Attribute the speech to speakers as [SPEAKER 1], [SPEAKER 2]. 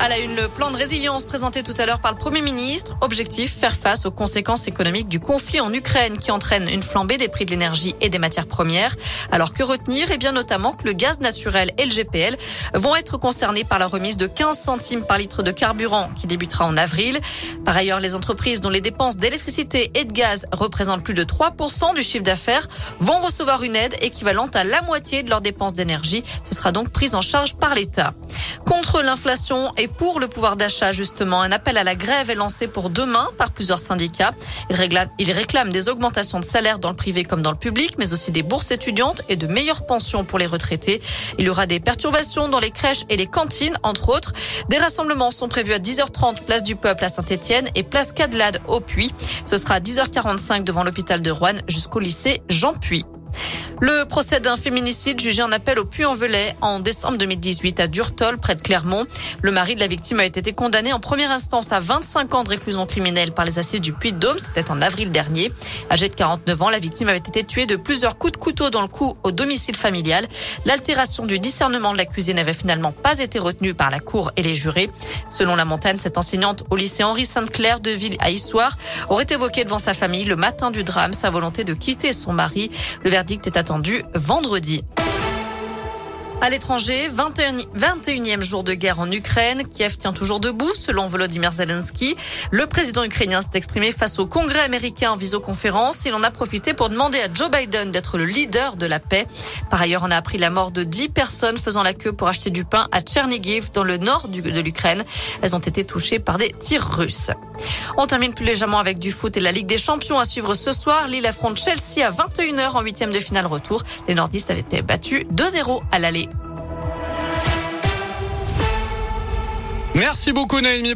[SPEAKER 1] À la une, le plan de résilience présenté tout à l'heure par le Premier ministre. Objectif, faire face aux conséquences économiques du conflit en Ukraine qui entraîne une flambée des prix de l'énergie et des matières premières. Alors que retenir? Eh bien notamment que le gaz naturel et le GPL vont être concernés par la remise de 15 centimes par litre de carburant qui débutera en avril. Par ailleurs, les entreprises dont les dépenses d'électricité et de gaz représentent plus de 3% du chiffre d'affaires vont recevoir une aide équivalente à la moitié de leurs dépenses d'énergie. Ce sera donc prise en charge par l'État. Contre l'inflation et pour le pouvoir d'achat, justement, un appel à la grève est lancé pour demain par plusieurs syndicats. Ils réclament, des augmentations de salaire dans le privé comme dans le public, mais aussi des bourses étudiantes et de meilleures pensions pour les retraités. Il y aura des perturbations dans les crèches et les cantines, entre autres. Des rassemblements sont prévus à 10h30, place du Peuple à Saint-Etienne et place Cadelade au Puy. Ce sera à 10h45 devant l'hôpital de Rouen jusqu'au lycée Jean Puy. Le procès d'un féminicide jugé en appel au Puy-en-Velay en décembre 2018 à Durtol, près de Clermont. Le mari de la victime a été condamné en première instance à 25 ans de réclusion criminelle par les assises du Puy-de-Dôme. C'était en avril dernier. Âgée de 49 ans, la victime avait été tuée de plusieurs coups de couteau dans le cou au domicile familial. L'altération du discernement de l'accusé n'avait finalement pas été retenue par la cour et les jurés. Selon la montagne, cette enseignante au lycée Henri Sainte-Claire de Ville à Issoire aurait évoqué devant sa famille le matin du drame sa volonté de quitter son mari. Le verdict est attendu vendredi. À l'étranger, 21, 21e jour de guerre en Ukraine. Kiev tient toujours debout, selon Volodymyr Zelensky. Le président ukrainien s'est exprimé face au Congrès américain en visioconférence. Il en a profité pour demander à Joe Biden d'être le leader de la paix. Par ailleurs, on a appris la mort de 10 personnes faisant la queue pour acheter du pain à Tchernigiv, dans le nord de l'Ukraine. Elles ont été touchées par des tirs russes. On termine plus légèrement avec du foot et la Ligue des Champions à suivre ce soir. Lille affronte Chelsea à 21h en huitième de finale retour. Les nordistes avaient été battus 2-0 à l'aller.
[SPEAKER 2] Merci beaucoup Naomi.